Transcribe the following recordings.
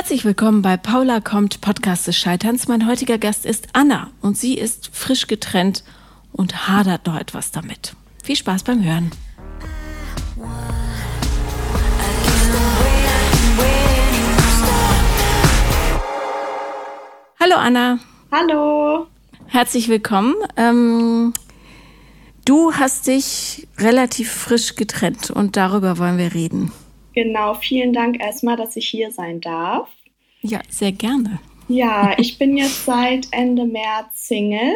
Herzlich willkommen bei Paula kommt Podcast des Scheiterns. Mein heutiger Gast ist Anna und sie ist frisch getrennt und hadert noch etwas damit. Viel Spaß beim Hören. Hallo Anna. Hallo. Herzlich willkommen. Ähm, du hast dich relativ frisch getrennt und darüber wollen wir reden. Genau, vielen Dank erstmal, dass ich hier sein darf. Ja, sehr gerne. Ja, ich bin jetzt seit Ende März Single.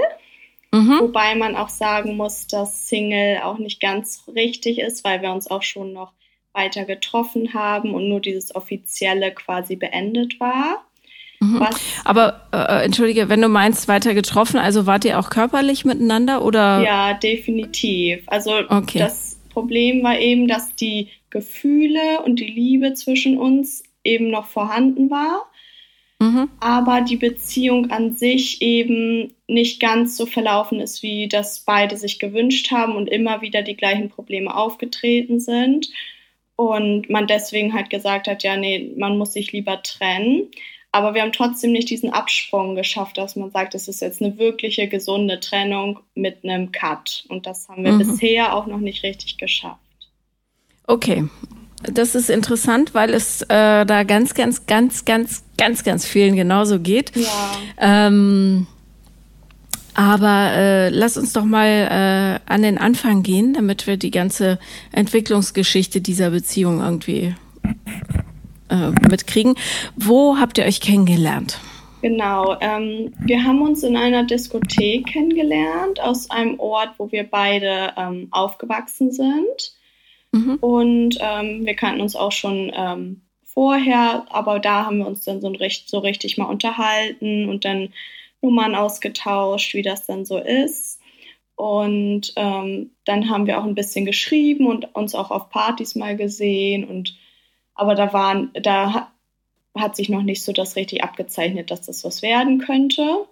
Mhm. Wobei man auch sagen muss, dass Single auch nicht ganz richtig ist, weil wir uns auch schon noch weiter getroffen haben und nur dieses offizielle quasi beendet war. Mhm. Aber äh, entschuldige, wenn du meinst weiter getroffen, also wart ihr auch körperlich miteinander oder? Ja, definitiv. Also okay. das Problem war eben, dass die Gefühle und die Liebe zwischen uns eben noch vorhanden war, mhm. aber die Beziehung an sich eben nicht ganz so verlaufen ist, wie das beide sich gewünscht haben und immer wieder die gleichen Probleme aufgetreten sind. Und man deswegen halt gesagt hat, ja, nee, man muss sich lieber trennen. Aber wir haben trotzdem nicht diesen Absprung geschafft, dass man sagt, es ist jetzt eine wirkliche gesunde Trennung mit einem Cut. Und das haben wir mhm. bisher auch noch nicht richtig geschafft. Okay. Das ist interessant, weil es äh, da ganz, ganz, ganz, ganz, ganz, ganz vielen genauso geht. Ja. Ähm, aber äh, lass uns doch mal äh, an den Anfang gehen, damit wir die ganze Entwicklungsgeschichte dieser Beziehung irgendwie äh, mitkriegen. Wo habt ihr euch kennengelernt? Genau, ähm, wir haben uns in einer Diskothek kennengelernt, aus einem Ort, wo wir beide ähm, aufgewachsen sind. Mhm. Und ähm, wir kannten uns auch schon ähm, vorher, aber da haben wir uns dann so, recht, so richtig mal unterhalten und dann Nummern ausgetauscht, wie das dann so ist. Und ähm, dann haben wir auch ein bisschen geschrieben und uns auch auf Partys mal gesehen und aber da waren, da hat sich noch nicht so das richtig abgezeichnet, dass das was werden könnte.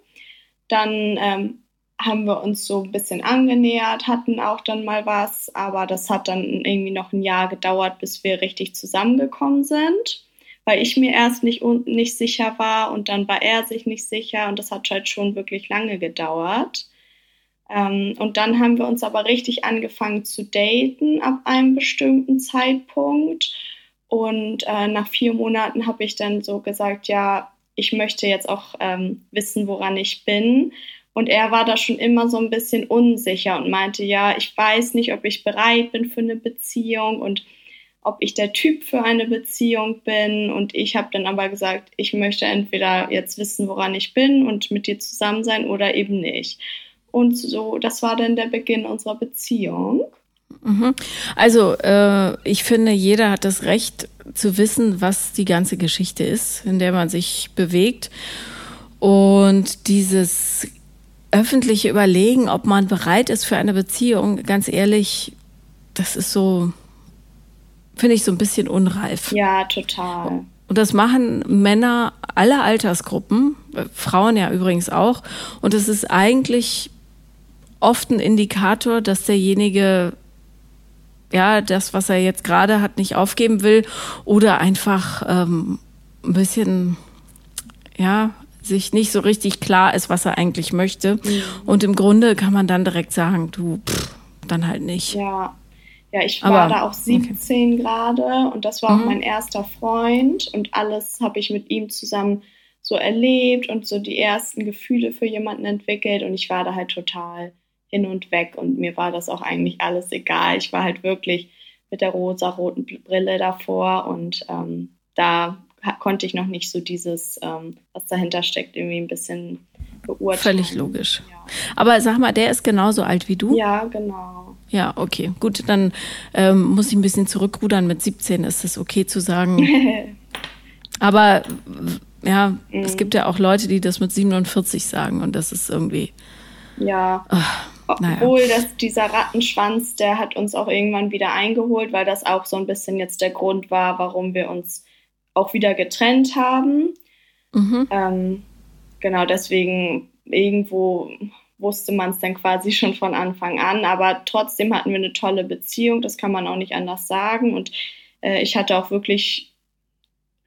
Dann ähm, haben wir uns so ein bisschen angenähert, hatten auch dann mal was, aber das hat dann irgendwie noch ein Jahr gedauert, bis wir richtig zusammengekommen sind, weil ich mir erst nicht, nicht sicher war und dann war er sich nicht sicher und das hat halt schon wirklich lange gedauert. Ähm, und dann haben wir uns aber richtig angefangen zu daten ab einem bestimmten Zeitpunkt und äh, nach vier Monaten habe ich dann so gesagt, ja, ich möchte jetzt auch ähm, wissen, woran ich bin. Und er war da schon immer so ein bisschen unsicher und meinte, ja, ich weiß nicht, ob ich bereit bin für eine Beziehung und ob ich der Typ für eine Beziehung bin. Und ich habe dann aber gesagt, ich möchte entweder jetzt wissen, woran ich bin und mit dir zusammen sein oder eben nicht. Und so, das war dann der Beginn unserer Beziehung. Mhm. Also äh, ich finde, jeder hat das Recht zu wissen, was die ganze Geschichte ist, in der man sich bewegt. Und dieses öffentliche Überlegen, ob man bereit ist für eine Beziehung, ganz ehrlich, das ist so, finde ich so ein bisschen unreif. Ja, total. Und das machen Männer aller Altersgruppen, Frauen ja übrigens auch. Und es ist eigentlich oft ein Indikator, dass derjenige ja, das, was er jetzt gerade hat, nicht aufgeben will oder einfach ähm, ein bisschen, ja, sich nicht so richtig klar ist, was er eigentlich möchte. Mhm. Und im Grunde kann man dann direkt sagen, du, pff, dann halt nicht. Ja. Ja, ich war Aber, da auch 17 okay. gerade und das war mhm. auch mein erster Freund und alles habe ich mit ihm zusammen so erlebt und so die ersten Gefühle für jemanden entwickelt und ich war da halt total hin und weg und mir war das auch eigentlich alles egal. Ich war halt wirklich mit der rosa-roten Brille davor und ähm, da konnte ich noch nicht so dieses, ähm, was dahinter steckt, irgendwie ein bisschen beurteilen. Völlig logisch. Ja. Aber sag mal, der ist genauso alt wie du? Ja, genau. Ja, okay. Gut, dann ähm, muss ich ein bisschen zurückrudern. Mit 17 ist es okay zu sagen. Aber ja, mhm. es gibt ja auch Leute, die das mit 47 sagen und das ist irgendwie. Ja. Ach obwohl naja. das, dieser Rattenschwanz, der hat uns auch irgendwann wieder eingeholt, weil das auch so ein bisschen jetzt der Grund war, warum wir uns auch wieder getrennt haben. Mhm. Ähm, genau, deswegen irgendwo wusste man es dann quasi schon von Anfang an, aber trotzdem hatten wir eine tolle Beziehung, das kann man auch nicht anders sagen. Und äh, ich hatte auch wirklich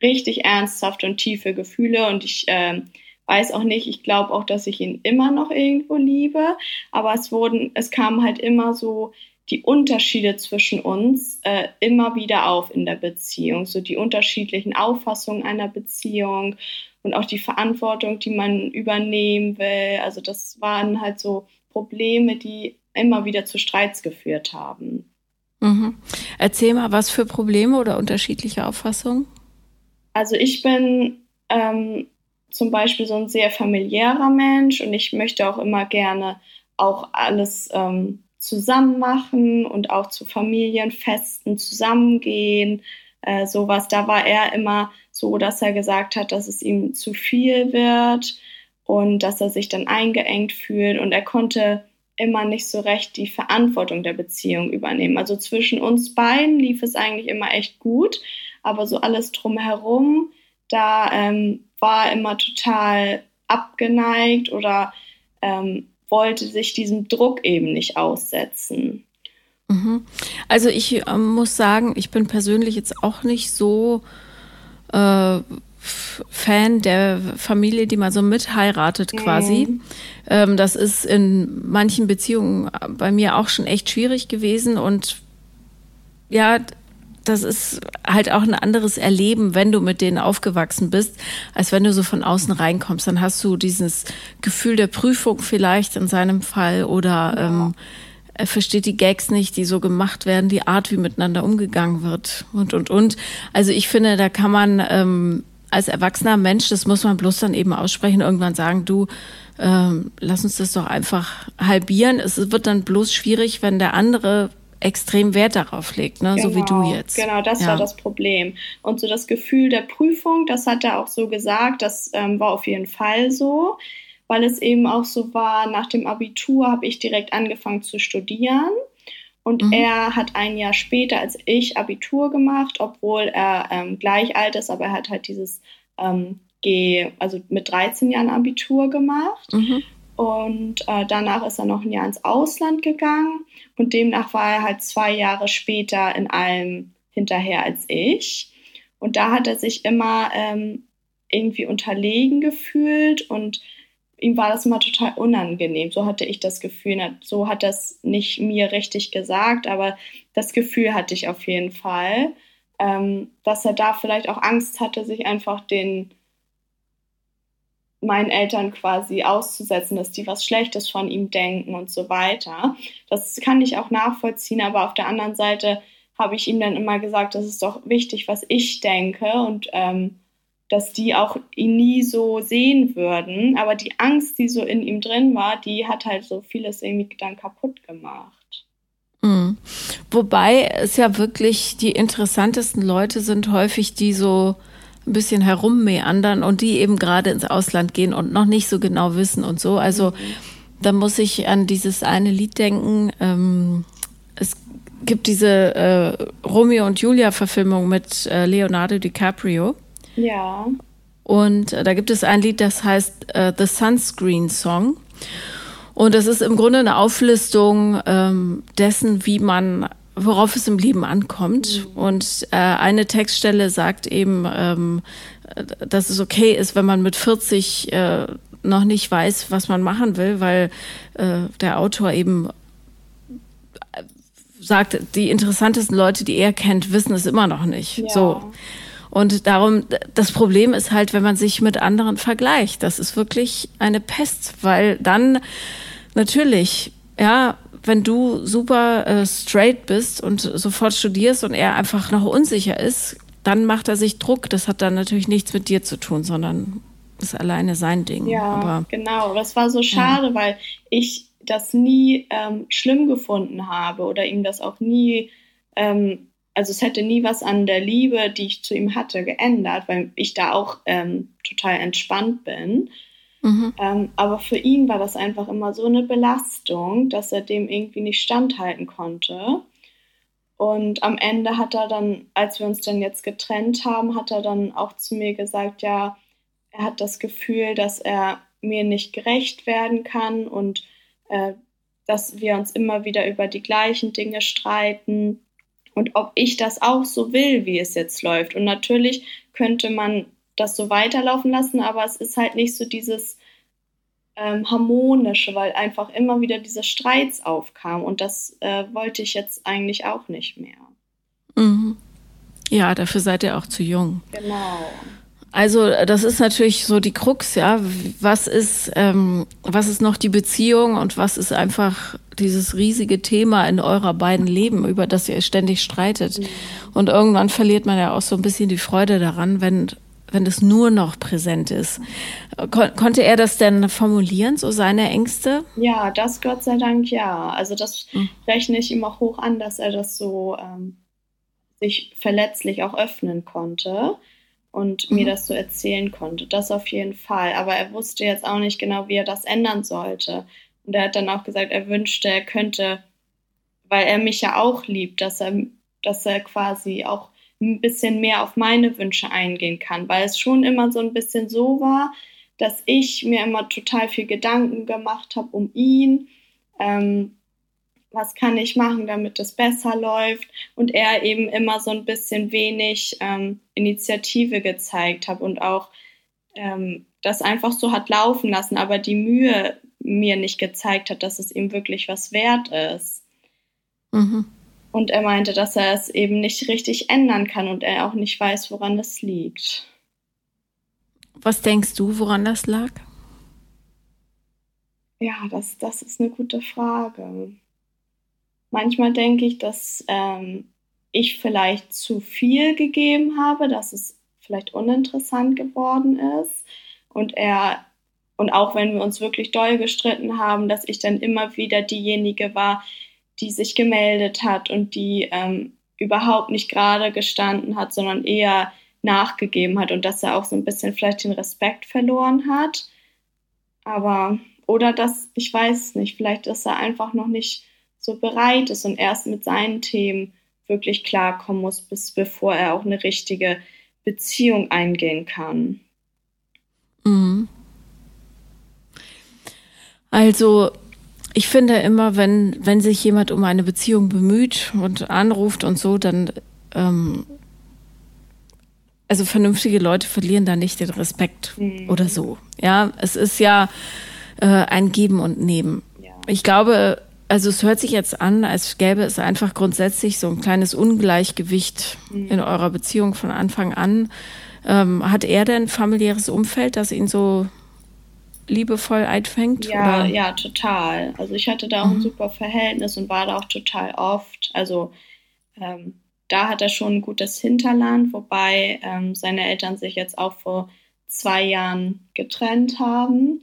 richtig ernsthafte und tiefe Gefühle und ich äh, weiß auch nicht, ich glaube auch, dass ich ihn immer noch irgendwo liebe, aber es wurden, es kamen halt immer so die Unterschiede zwischen uns äh, immer wieder auf in der Beziehung, so die unterschiedlichen Auffassungen einer Beziehung und auch die Verantwortung, die man übernehmen will. Also das waren halt so Probleme, die immer wieder zu Streits geführt haben. Mhm. Erzähl mal, was für Probleme oder unterschiedliche Auffassungen? Also ich bin ähm, zum Beispiel so ein sehr familiärer Mensch und ich möchte auch immer gerne auch alles ähm, zusammen machen und auch zu Familienfesten zusammengehen. Äh, sowas. Da war er immer so, dass er gesagt hat, dass es ihm zu viel wird und dass er sich dann eingeengt fühlt und er konnte immer nicht so recht die Verantwortung der Beziehung übernehmen. Also zwischen uns beiden lief es eigentlich immer echt gut, aber so alles drumherum, da ähm, war er immer total abgeneigt oder ähm, wollte sich diesem Druck eben nicht aussetzen. Mhm. Also ich äh, muss sagen, ich bin persönlich jetzt auch nicht so äh, Fan der Familie, die man so mitheiratet mhm. quasi. Ähm, das ist in manchen Beziehungen bei mir auch schon echt schwierig gewesen und ja, das ist halt auch ein anderes Erleben, wenn du mit denen aufgewachsen bist, als wenn du so von außen reinkommst. Dann hast du dieses Gefühl der Prüfung vielleicht in seinem Fall oder ja. ähm, er versteht die Gags nicht, die so gemacht werden, die Art, wie miteinander umgegangen wird und, und, und. Also ich finde, da kann man ähm, als erwachsener Mensch, das muss man bloß dann eben aussprechen, irgendwann sagen, du, ähm, lass uns das doch einfach halbieren. Es wird dann bloß schwierig, wenn der andere extrem Wert darauf legt, ne? Genau, so wie du genau, jetzt. Genau, das ja. war das Problem. Und so das Gefühl der Prüfung, das hat er auch so gesagt, das ähm, war auf jeden Fall so, weil es eben auch so war, nach dem Abitur habe ich direkt angefangen zu studieren. Und mhm. er hat ein Jahr später als ich Abitur gemacht, obwohl er ähm, gleich alt ist, aber er hat halt dieses ähm, G, also mit 13 Jahren Abitur gemacht. Mhm. Und äh, danach ist er noch ein Jahr ins Ausland gegangen und demnach war er halt zwei Jahre später in allem hinterher als ich. Und da hat er sich immer ähm, irgendwie unterlegen gefühlt und ihm war das immer total unangenehm. So hatte ich das Gefühl. So hat das nicht mir richtig gesagt, aber das Gefühl hatte ich auf jeden Fall, ähm, dass er da vielleicht auch Angst hatte, sich einfach den meinen Eltern quasi auszusetzen, dass die was Schlechtes von ihm denken und so weiter. Das kann ich auch nachvollziehen, aber auf der anderen Seite habe ich ihm dann immer gesagt, das ist doch wichtig, was ich denke und ähm, dass die auch ihn nie so sehen würden. Aber die Angst, die so in ihm drin war, die hat halt so vieles irgendwie dann kaputt gemacht. Mhm. Wobei es ja wirklich die interessantesten Leute sind häufig die so ein bisschen herummeandern und die eben gerade ins Ausland gehen und noch nicht so genau wissen und so. Also da muss ich an dieses eine Lied denken. Ähm, es gibt diese äh, Romeo und Julia Verfilmung mit äh, Leonardo DiCaprio. Ja. Und äh, da gibt es ein Lied, das heißt äh, The Sunscreen Song. Und das ist im Grunde eine Auflistung ähm, dessen, wie man worauf es im Leben ankommt. Mhm. Und äh, eine Textstelle sagt eben, ähm, dass es okay ist, wenn man mit 40 äh, noch nicht weiß, was man machen will, weil äh, der Autor eben äh, sagt, die interessantesten Leute, die er kennt, wissen es immer noch nicht. Ja. So. Und darum, das Problem ist halt, wenn man sich mit anderen vergleicht. Das ist wirklich eine Pest, weil dann natürlich, ja, wenn du super äh, straight bist und sofort studierst und er einfach noch unsicher ist, dann macht er sich Druck. Das hat dann natürlich nichts mit dir zu tun, sondern ist alleine sein Ding. Ja, Aber, genau. Das war so schade, ja. weil ich das nie ähm, schlimm gefunden habe oder ihm das auch nie, ähm, also es hätte nie was an der Liebe, die ich zu ihm hatte, geändert, weil ich da auch ähm, total entspannt bin. Mhm. Ähm, aber für ihn war das einfach immer so eine Belastung, dass er dem irgendwie nicht standhalten konnte. Und am Ende hat er dann, als wir uns dann jetzt getrennt haben, hat er dann auch zu mir gesagt, ja, er hat das Gefühl, dass er mir nicht gerecht werden kann und äh, dass wir uns immer wieder über die gleichen Dinge streiten und ob ich das auch so will, wie es jetzt läuft. Und natürlich könnte man das so weiterlaufen lassen, aber es ist halt nicht so dieses ähm, harmonische, weil einfach immer wieder diese Streits aufkamen und das äh, wollte ich jetzt eigentlich auch nicht mehr. Mhm. Ja, dafür seid ihr auch zu jung. Genau. Also das ist natürlich so die Krux, ja. Was ist, ähm, was ist noch die Beziehung und was ist einfach dieses riesige Thema in eurer beiden Leben, über das ihr ständig streitet. Mhm. Und irgendwann verliert man ja auch so ein bisschen die Freude daran, wenn wenn das nur noch präsent ist. Kon konnte er das denn formulieren, so seine Ängste? Ja, das Gott sei Dank ja. Also das mhm. rechne ich ihm auch hoch an, dass er das so ähm, sich verletzlich auch öffnen konnte und mhm. mir das so erzählen konnte. Das auf jeden Fall. Aber er wusste jetzt auch nicht genau, wie er das ändern sollte. Und er hat dann auch gesagt, er wünschte, er könnte, weil er mich ja auch liebt, dass er, dass er quasi auch ein bisschen mehr auf meine Wünsche eingehen kann, weil es schon immer so ein bisschen so war, dass ich mir immer total viel Gedanken gemacht habe um ihn. Ähm, was kann ich machen, damit es besser läuft und er eben immer so ein bisschen wenig ähm, Initiative gezeigt hat und auch ähm, das einfach so hat laufen lassen, aber die Mühe mir nicht gezeigt hat, dass es ihm wirklich was wert ist. Mhm. Und er meinte, dass er es eben nicht richtig ändern kann und er auch nicht weiß, woran das liegt. Was denkst du, woran das lag? Ja, das, das ist eine gute Frage. Manchmal denke ich, dass ähm, ich vielleicht zu viel gegeben habe, dass es vielleicht uninteressant geworden ist und er und auch wenn wir uns wirklich doll gestritten haben, dass ich dann immer wieder diejenige war, die sich gemeldet hat und die ähm, überhaupt nicht gerade gestanden hat, sondern eher nachgegeben hat und dass er auch so ein bisschen vielleicht den Respekt verloren hat. Aber, oder dass, ich weiß nicht, vielleicht, dass er einfach noch nicht so bereit ist und erst mit seinen Themen wirklich klarkommen muss, bis bevor er auch eine richtige Beziehung eingehen kann. Mhm. Also ich finde immer, wenn, wenn sich jemand um eine Beziehung bemüht und anruft und so, dann ähm, also vernünftige Leute verlieren da nicht den Respekt mhm. oder so. Ja, es ist ja äh, ein Geben und Nehmen. Ja. Ich glaube, also es hört sich jetzt an, als gäbe es einfach grundsätzlich so ein kleines Ungleichgewicht mhm. in eurer Beziehung von Anfang an. Ähm, hat er denn familiäres Umfeld, das ihn so liebevoll einfängt? Ja, oder? ja, total. Also ich hatte da auch mhm. ein super Verhältnis und war da auch total oft. Also ähm, da hat er schon ein gutes Hinterland, wobei ähm, seine Eltern sich jetzt auch vor zwei Jahren getrennt haben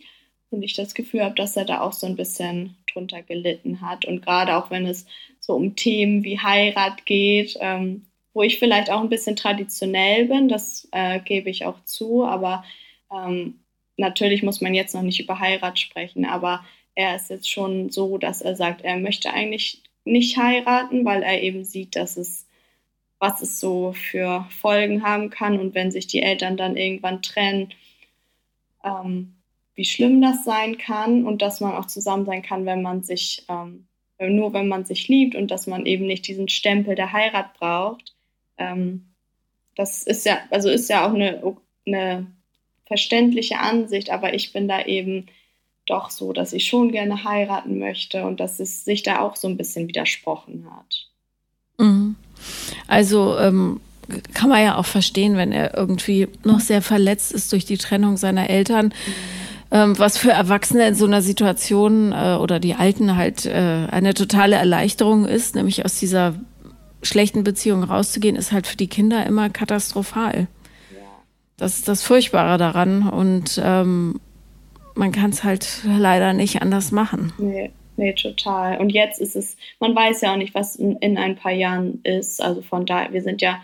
und ich das Gefühl habe, dass er da auch so ein bisschen drunter gelitten hat. Und gerade auch wenn es so um Themen wie Heirat geht, ähm, wo ich vielleicht auch ein bisschen traditionell bin, das äh, gebe ich auch zu, aber ähm, natürlich muss man jetzt noch nicht über Heirat sprechen, aber er ist jetzt schon so, dass er sagt, er möchte eigentlich nicht heiraten, weil er eben sieht, dass es, was es so für Folgen haben kann und wenn sich die Eltern dann irgendwann trennen, ähm, wie schlimm das sein kann und dass man auch zusammen sein kann, wenn man sich, ähm, nur wenn man sich liebt und dass man eben nicht diesen Stempel der Heirat braucht. Ähm, das ist ja, also ist ja auch eine, eine verständliche Ansicht, aber ich bin da eben doch so, dass ich schon gerne heiraten möchte und dass es sich da auch so ein bisschen widersprochen hat. Mhm. Also ähm, kann man ja auch verstehen, wenn er irgendwie noch sehr verletzt ist durch die Trennung seiner Eltern. Mhm ähm, was für Erwachsene in so einer Situation äh, oder die Alten halt äh, eine totale Erleichterung ist, nämlich aus dieser schlechten Beziehung rauszugehen, ist halt für die Kinder immer katastrophal. Das ist das Furchtbare daran und ähm, man kann es halt leider nicht anders machen. Nee. Nee, total. Und jetzt ist es, man weiß ja auch nicht, was in, in ein paar Jahren ist. Also von daher, wir sind ja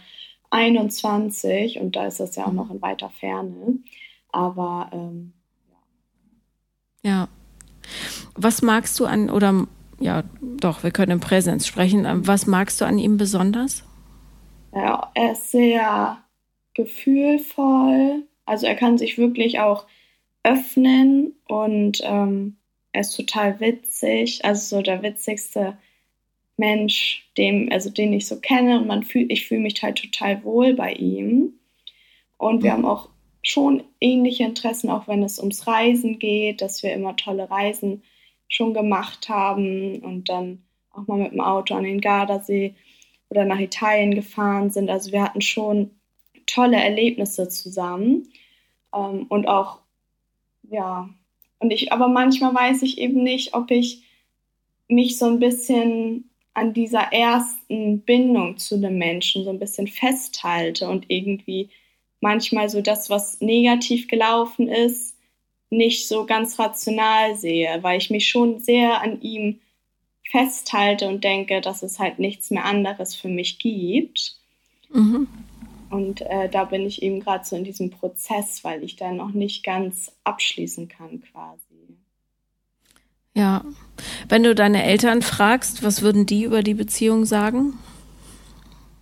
21 und da ist das ja auch noch in weiter Ferne. Aber ähm, ja. Was magst du an, oder ja, doch, wir können im Präsens sprechen. Was magst du an ihm besonders? Ja, er ist sehr gefühlvoll. Also er kann sich wirklich auch öffnen und ähm, er ist total witzig. Also so der witzigste Mensch, dem, also den ich so kenne und man fühlt, ich fühle mich halt total wohl bei ihm. Und wir haben auch schon ähnliche Interessen, auch wenn es ums Reisen geht, dass wir immer tolle Reisen schon gemacht haben und dann auch mal mit dem Auto an den Gardasee oder nach Italien gefahren sind. Also wir hatten schon tolle Erlebnisse zusammen ähm, und auch, ja, und ich, aber manchmal weiß ich eben nicht, ob ich mich so ein bisschen an dieser ersten Bindung zu einem Menschen so ein bisschen festhalte und irgendwie manchmal so das, was negativ gelaufen ist, nicht so ganz rational sehe, weil ich mich schon sehr an ihm festhalte und denke, dass es halt nichts mehr anderes für mich gibt. Mhm. Und äh, da bin ich eben gerade so in diesem Prozess, weil ich da noch nicht ganz abschließen kann quasi. Ja, wenn du deine Eltern fragst, was würden die über die Beziehung sagen?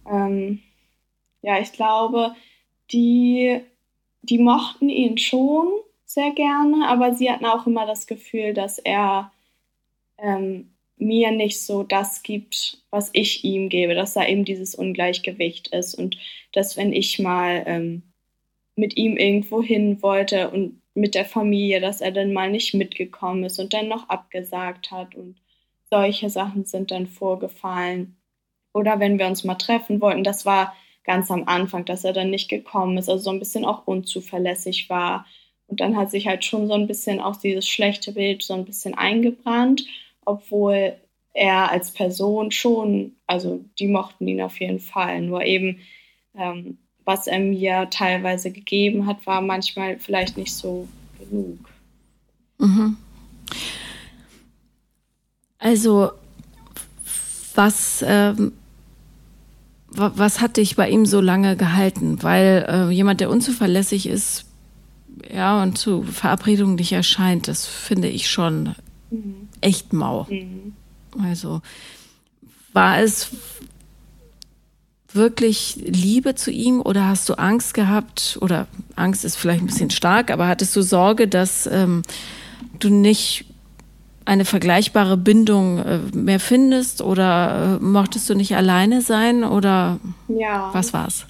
Ähm, ja, ich glaube, die, die mochten ihn schon sehr gerne, aber sie hatten auch immer das Gefühl, dass er ähm, mir nicht so das gibt, was ich ihm gebe, dass da eben dieses Ungleichgewicht ist und dass wenn ich mal ähm, mit ihm irgendwo hin wollte und mit der Familie, dass er dann mal nicht mitgekommen ist und dann noch abgesagt hat und solche Sachen sind dann vorgefallen. Oder wenn wir uns mal treffen wollten, das war ganz am Anfang, dass er dann nicht gekommen ist, also so ein bisschen auch unzuverlässig war. Und dann hat sich halt schon so ein bisschen auch dieses schlechte Bild so ein bisschen eingebrannt obwohl er als Person schon, also die mochten ihn auf jeden Fall, nur eben, ähm, was er mir teilweise gegeben hat, war manchmal vielleicht nicht so genug. Mhm. Also, was, ähm, was hat dich bei ihm so lange gehalten? Weil äh, jemand, der unzuverlässig ist, ja, und zu Verabredungen nicht erscheint, das finde ich schon Mhm. Echt mau. Mhm. Also war es wirklich Liebe zu ihm oder hast du Angst gehabt? Oder Angst ist vielleicht ein bisschen stark, aber hattest du Sorge, dass ähm, du nicht eine vergleichbare Bindung äh, mehr findest oder äh, mochtest du nicht alleine sein oder ja. was war's?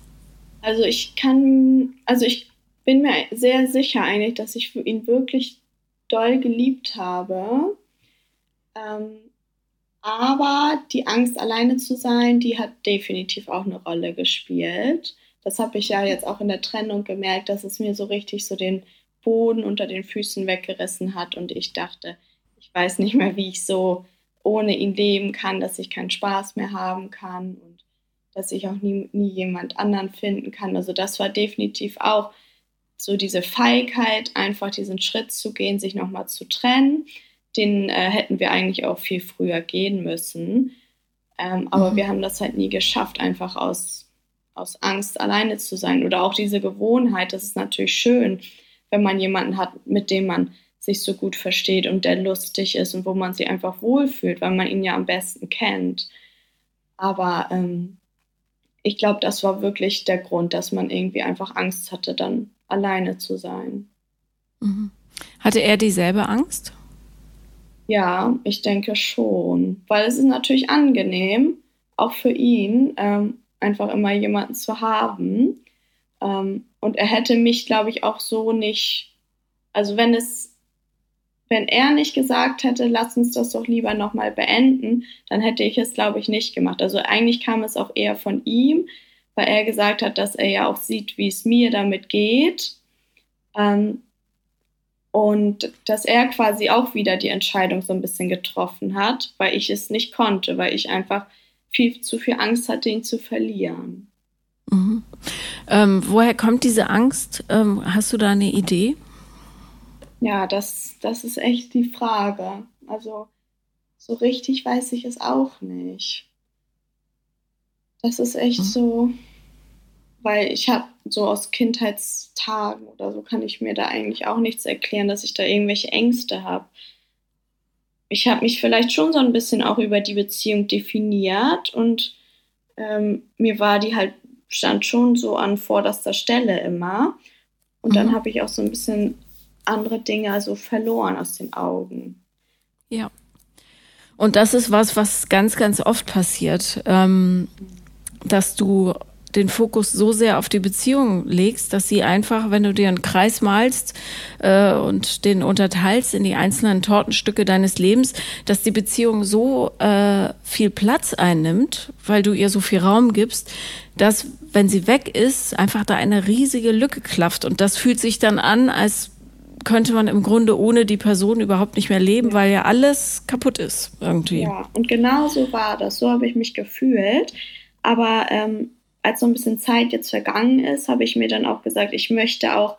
Also ich kann, also ich bin mir sehr sicher eigentlich, dass ich für ihn wirklich doll geliebt habe. Ähm, aber die Angst, alleine zu sein, die hat definitiv auch eine Rolle gespielt. Das habe ich ja jetzt auch in der Trennung gemerkt, dass es mir so richtig so den Boden unter den Füßen weggerissen hat und ich dachte, ich weiß nicht mehr, wie ich so ohne ihn leben kann, dass ich keinen Spaß mehr haben kann und dass ich auch nie, nie jemand anderen finden kann. Also das war definitiv auch so diese Feigheit, einfach diesen Schritt zu gehen, sich nochmal zu trennen. Den äh, hätten wir eigentlich auch viel früher gehen müssen. Ähm, aber mhm. wir haben das halt nie geschafft, einfach aus, aus Angst alleine zu sein. Oder auch diese Gewohnheit, das ist natürlich schön, wenn man jemanden hat, mit dem man sich so gut versteht und der lustig ist und wo man sich einfach wohlfühlt, weil man ihn ja am besten kennt. Aber ähm, ich glaube, das war wirklich der Grund, dass man irgendwie einfach Angst hatte, dann alleine zu sein. Mhm. Hatte er dieselbe Angst? Ja, ich denke schon, weil es ist natürlich angenehm, auch für ihn, ähm, einfach immer jemanden zu haben. Ähm, und er hätte mich, glaube ich, auch so nicht, also wenn es, wenn er nicht gesagt hätte, lass uns das doch lieber nochmal beenden, dann hätte ich es, glaube ich, nicht gemacht. Also eigentlich kam es auch eher von ihm, weil er gesagt hat, dass er ja auch sieht, wie es mir damit geht. Ähm, und dass er quasi auch wieder die Entscheidung so ein bisschen getroffen hat, weil ich es nicht konnte, weil ich einfach viel zu viel Angst hatte, ihn zu verlieren. Mhm. Ähm, woher kommt diese Angst? Ähm, hast du da eine Idee? Ja, das, das ist echt die Frage. Also so richtig weiß ich es auch nicht. Das ist echt mhm. so, weil ich habe so aus Kindheitstagen oder so kann ich mir da eigentlich auch nichts erklären, dass ich da irgendwelche Ängste habe. Ich habe mich vielleicht schon so ein bisschen auch über die Beziehung definiert und ähm, mir war die halt, stand schon so an vorderster Stelle immer. Und mhm. dann habe ich auch so ein bisschen andere Dinge also verloren aus den Augen. Ja. Und das ist was, was ganz, ganz oft passiert, ähm, dass du den Fokus so sehr auf die Beziehung legst, dass sie einfach, wenn du dir einen Kreis malst äh, und den unterteilst in die einzelnen Tortenstücke deines Lebens, dass die Beziehung so äh, viel Platz einnimmt, weil du ihr so viel Raum gibst, dass, wenn sie weg ist, einfach da eine riesige Lücke klafft. Und das fühlt sich dann an, als könnte man im Grunde ohne die Person überhaupt nicht mehr leben, ja. weil ja alles kaputt ist irgendwie. Ja, und genau so war das. So habe ich mich gefühlt. Aber ähm, als so ein bisschen Zeit jetzt vergangen ist, habe ich mir dann auch gesagt, ich möchte auch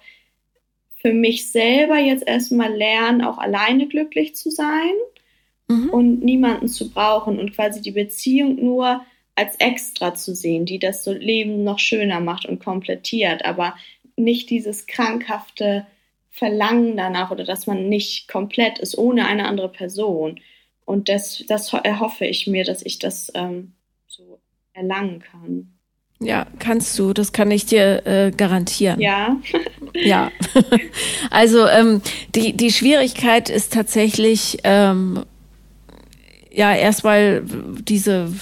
für mich selber jetzt erstmal lernen, auch alleine glücklich zu sein mhm. und niemanden zu brauchen und quasi die Beziehung nur als extra zu sehen, die das so Leben noch schöner macht und komplettiert, aber nicht dieses krankhafte Verlangen danach oder dass man nicht komplett ist ohne eine andere Person. Und das, das erhoffe ich mir, dass ich das ähm, so erlangen kann. Ja, kannst du, das kann ich dir äh, garantieren. Ja. ja. Also ähm, die, die Schwierigkeit ist tatsächlich, ähm, ja, erstmal diese,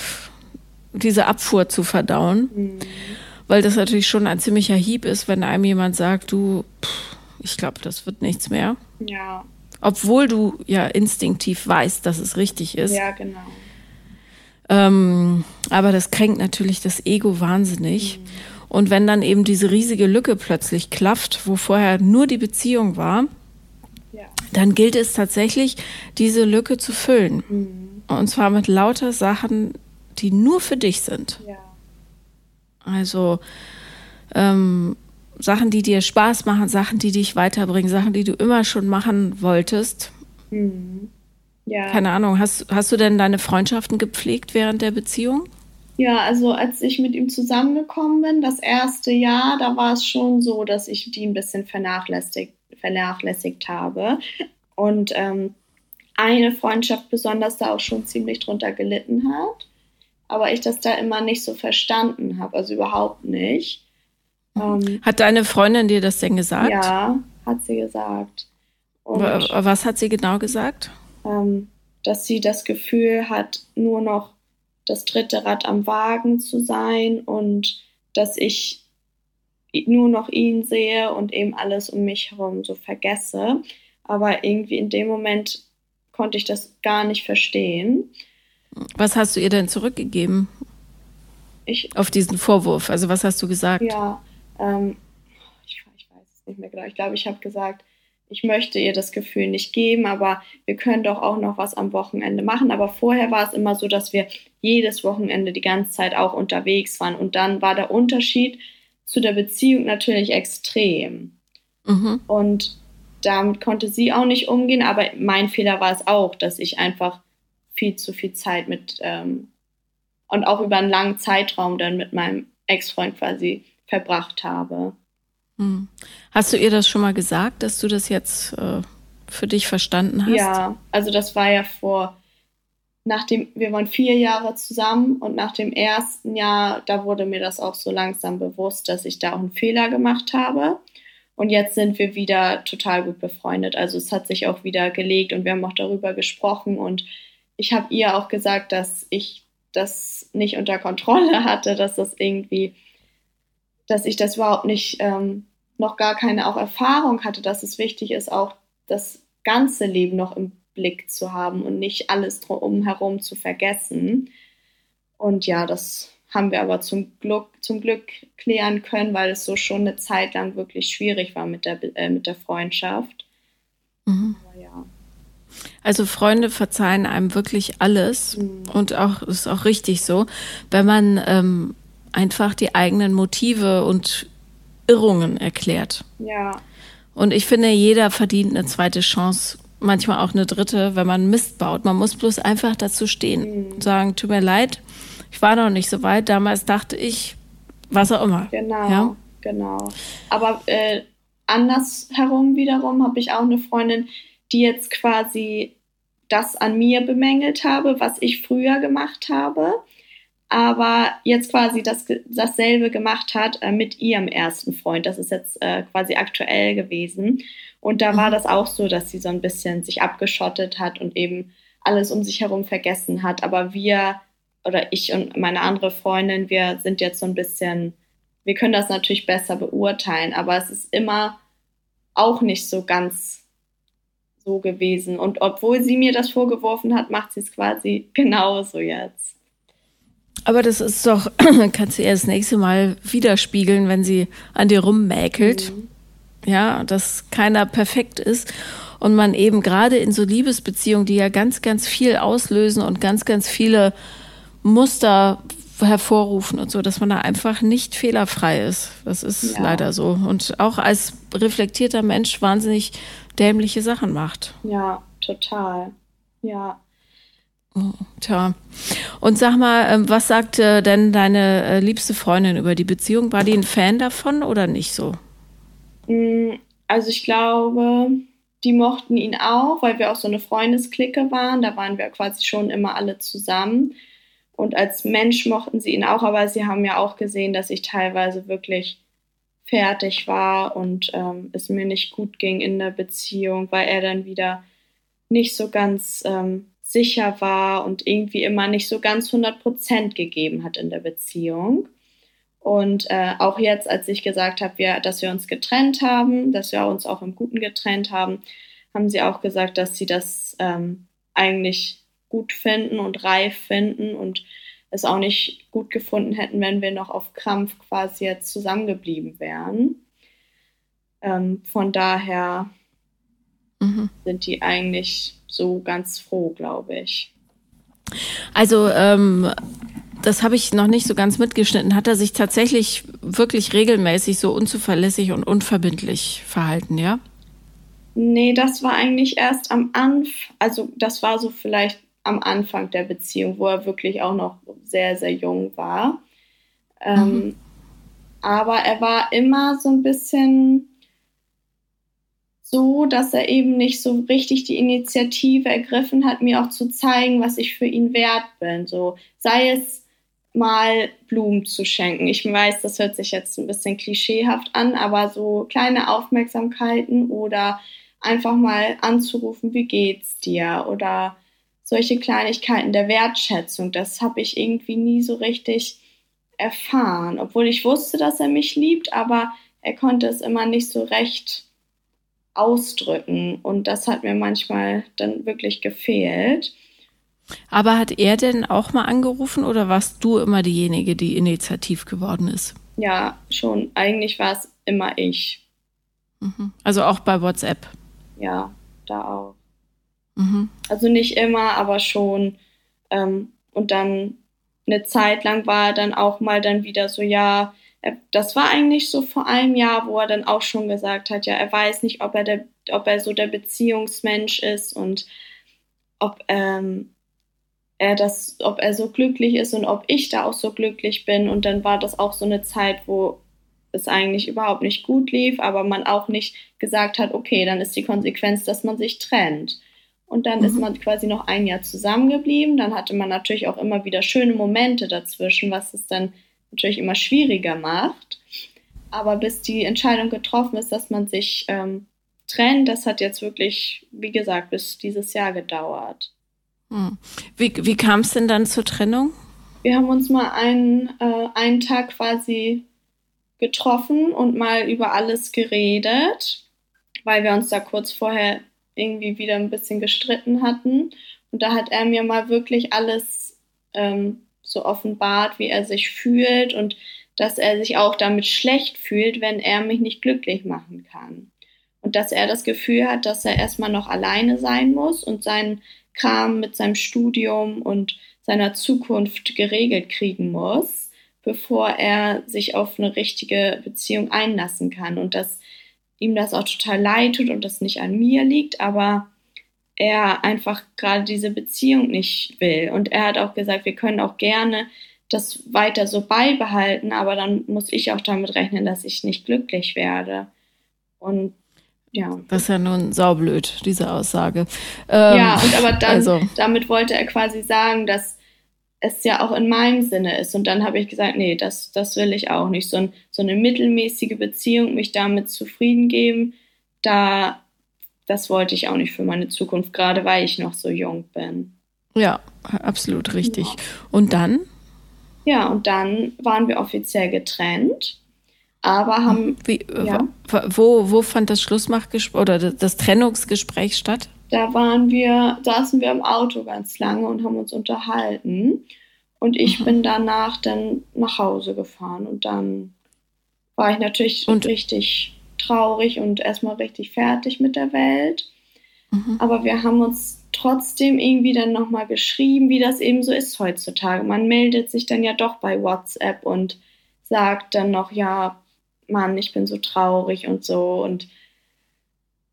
diese Abfuhr zu verdauen, mhm. weil das natürlich schon ein ziemlicher Hieb ist, wenn einem jemand sagt, du, pff, ich glaube, das wird nichts mehr. Ja. Obwohl du ja instinktiv weißt, dass es richtig ist. Ja, genau. Ähm, aber das kränkt natürlich das Ego wahnsinnig. Mhm. Und wenn dann eben diese riesige Lücke plötzlich klafft, wo vorher nur die Beziehung war, ja. dann gilt es tatsächlich, diese Lücke zu füllen. Mhm. Und zwar mit lauter Sachen, die nur für dich sind. Ja. Also ähm, Sachen, die dir Spaß machen, Sachen, die dich weiterbringen, Sachen, die du immer schon machen wolltest. Mhm. Ja. Keine Ahnung, hast, hast du denn deine Freundschaften gepflegt während der Beziehung? Ja, also als ich mit ihm zusammengekommen bin, das erste Jahr, da war es schon so, dass ich die ein bisschen vernachlässigt, vernachlässigt habe. Und ähm, eine Freundschaft besonders da auch schon ziemlich drunter gelitten hat. Aber ich das da immer nicht so verstanden habe, also überhaupt nicht. Ähm, hat deine Freundin dir das denn gesagt? Ja, hat sie gesagt. Und Was hat sie genau gesagt? ähm, dass sie das Gefühl hat, nur noch das dritte Rad am Wagen zu sein und dass ich nur noch ihn sehe und eben alles um mich herum so vergesse. Aber irgendwie in dem Moment konnte ich das gar nicht verstehen. Was hast du ihr denn zurückgegeben? Ich, auf diesen Vorwurf. Also was hast du gesagt? Ja, ähm, ich, ich, weiß es nicht mehr genau. Ich glaube, ich habe gesagt, ich möchte ihr das Gefühl nicht geben, aber wir können doch auch noch was am Wochenende machen. Aber vorher war es immer so, dass wir jedes Wochenende die ganze Zeit auch unterwegs waren. Und dann war der Unterschied zu der Beziehung natürlich extrem. Mhm. Und damit konnte sie auch nicht umgehen, aber mein Fehler war es auch, dass ich einfach viel zu viel Zeit mit ähm, und auch über einen langen Zeitraum dann mit meinem Ex-Freund quasi verbracht habe. Hm. Hast du ihr das schon mal gesagt, dass du das jetzt äh, für dich verstanden hast? Ja, also das war ja vor, nachdem wir waren vier Jahre zusammen und nach dem ersten Jahr, da wurde mir das auch so langsam bewusst, dass ich da auch einen Fehler gemacht habe. Und jetzt sind wir wieder total gut befreundet. Also es hat sich auch wieder gelegt und wir haben auch darüber gesprochen. Und ich habe ihr auch gesagt, dass ich das nicht unter Kontrolle hatte, dass das irgendwie dass ich das überhaupt nicht, ähm, noch gar keine auch Erfahrung hatte, dass es wichtig ist, auch das ganze Leben noch im Blick zu haben und nicht alles drumherum zu vergessen. Und ja, das haben wir aber zum Glück, zum Glück klären können, weil es so schon eine Zeit lang wirklich schwierig war mit der, äh, mit der Freundschaft. Mhm. Ja. Also Freunde verzeihen einem wirklich alles mhm. und auch ist auch richtig so, wenn man ähm, einfach die eigenen Motive und Irrungen erklärt. Ja. Und ich finde, jeder verdient eine zweite Chance, manchmal auch eine dritte, wenn man Mist baut. Man muss bloß einfach dazu stehen und mhm. sagen, tut mir leid, ich war noch nicht so weit. Damals dachte ich, was auch immer. Genau, ja? genau. Aber äh, andersherum wiederum habe ich auch eine Freundin, die jetzt quasi das an mir bemängelt habe, was ich früher gemacht habe aber jetzt quasi das, dasselbe gemacht hat äh, mit ihrem ersten Freund. Das ist jetzt äh, quasi aktuell gewesen. Und da war mhm. das auch so, dass sie so ein bisschen sich abgeschottet hat und eben alles um sich herum vergessen hat. Aber wir oder ich und meine andere Freundin, wir sind jetzt so ein bisschen, wir können das natürlich besser beurteilen, aber es ist immer auch nicht so ganz so gewesen. Und obwohl sie mir das vorgeworfen hat, macht sie es quasi genauso jetzt. Aber das ist doch, kannst du ihr das nächste Mal widerspiegeln, wenn sie an dir rummäkelt. Mhm. Ja, dass keiner perfekt ist und man eben gerade in so Liebesbeziehungen, die ja ganz, ganz viel auslösen und ganz, ganz viele Muster hervorrufen und so, dass man da einfach nicht fehlerfrei ist. Das ist ja. leider so. Und auch als reflektierter Mensch wahnsinnig dämliche Sachen macht. Ja, total. Ja. Tja. Und sag mal, ähm, was sagte denn deine äh, liebste Freundin über die Beziehung? War die ein Fan davon oder nicht so? Mm, also ich glaube, die mochten ihn auch, weil wir auch so eine Freundesklicke waren. Da waren wir quasi schon immer alle zusammen. Und als Mensch mochten sie ihn auch, aber sie haben ja auch gesehen, dass ich teilweise wirklich fertig war und ähm, es mir nicht gut ging in der Beziehung, weil er dann wieder nicht so ganz ähm, sicher war und irgendwie immer nicht so ganz 100 Prozent gegeben hat in der Beziehung. Und äh, auch jetzt, als ich gesagt habe, wir, dass wir uns getrennt haben, dass wir uns auch im Guten getrennt haben, haben sie auch gesagt, dass sie das ähm, eigentlich gut finden und reif finden und es auch nicht gut gefunden hätten, wenn wir noch auf Krampf quasi jetzt zusammengeblieben wären. Ähm, von daher mhm. sind die eigentlich so ganz froh, glaube ich. Also ähm, das habe ich noch nicht so ganz mitgeschnitten. Hat er sich tatsächlich wirklich regelmäßig so unzuverlässig und unverbindlich verhalten, ja? Nee, das war eigentlich erst am Anfang, also das war so vielleicht am Anfang der Beziehung, wo er wirklich auch noch sehr, sehr jung war. Ähm, mhm. Aber er war immer so ein bisschen so, dass er eben nicht so richtig die Initiative ergriffen hat, mir auch zu zeigen, was ich für ihn wert bin. So sei es mal Blumen zu schenken. Ich weiß, das hört sich jetzt ein bisschen klischeehaft an, aber so kleine Aufmerksamkeiten oder einfach mal anzurufen, wie geht's dir? Oder solche Kleinigkeiten der Wertschätzung, das habe ich irgendwie nie so richtig erfahren, obwohl ich wusste, dass er mich liebt, aber er konnte es immer nicht so recht ausdrücken und das hat mir manchmal dann wirklich gefehlt. Aber hat er denn auch mal angerufen oder warst du immer diejenige, die initiativ geworden ist? Ja, schon. Eigentlich war es immer ich. Mhm. Also auch bei WhatsApp? Ja, da auch. Mhm. Also nicht immer, aber schon. Ähm, und dann eine Zeit lang war er dann auch mal dann wieder so, ja, das war eigentlich so vor einem Jahr, wo er dann auch schon gesagt hat, ja, er weiß nicht, ob er, der, ob er so der Beziehungsmensch ist und ob ähm, er das, ob er so glücklich ist und ob ich da auch so glücklich bin. Und dann war das auch so eine Zeit, wo es eigentlich überhaupt nicht gut lief, aber man auch nicht gesagt hat, okay, dann ist die Konsequenz, dass man sich trennt. Und dann mhm. ist man quasi noch ein Jahr zusammengeblieben. Dann hatte man natürlich auch immer wieder schöne Momente dazwischen, was es dann natürlich immer schwieriger macht. Aber bis die Entscheidung getroffen ist, dass man sich ähm, trennt, das hat jetzt wirklich, wie gesagt, bis dieses Jahr gedauert. Hm. Wie, wie kam es denn dann zur Trennung? Wir haben uns mal einen, äh, einen Tag quasi getroffen und mal über alles geredet, weil wir uns da kurz vorher irgendwie wieder ein bisschen gestritten hatten. Und da hat er mir mal wirklich alles ähm, so offenbart, wie er sich fühlt und dass er sich auch damit schlecht fühlt, wenn er mich nicht glücklich machen kann. Und dass er das Gefühl hat, dass er erstmal noch alleine sein muss und seinen Kram mit seinem Studium und seiner Zukunft geregelt kriegen muss, bevor er sich auf eine richtige Beziehung einlassen kann. Und dass ihm das auch total leid tut und das nicht an mir liegt, aber er einfach gerade diese Beziehung nicht will. Und er hat auch gesagt, wir können auch gerne das weiter so beibehalten, aber dann muss ich auch damit rechnen, dass ich nicht glücklich werde. Und ja. Das ist ja nun saublöd, diese Aussage. Ähm, ja, und aber dann, also. damit wollte er quasi sagen, dass es ja auch in meinem Sinne ist. Und dann habe ich gesagt, nee, das, das will ich auch nicht. So, ein, so eine mittelmäßige Beziehung, mich damit zufrieden geben, da, das wollte ich auch nicht für meine Zukunft, gerade weil ich noch so jung bin. Ja, absolut richtig. Ja. Und dann? Ja, und dann waren wir offiziell getrennt, aber haben. Wie, ja. wo, wo fand das Schlussmachgespräch oder das Trennungsgespräch statt? Da waren wir, saßen wir im Auto ganz lange und haben uns unterhalten. Und ich mhm. bin danach dann nach Hause gefahren und dann war ich natürlich und? richtig traurig und erstmal richtig fertig mit der Welt. Mhm. Aber wir haben uns trotzdem irgendwie dann nochmal geschrieben, wie das eben so ist heutzutage. Man meldet sich dann ja doch bei WhatsApp und sagt dann noch, ja, Mann, ich bin so traurig und so. Und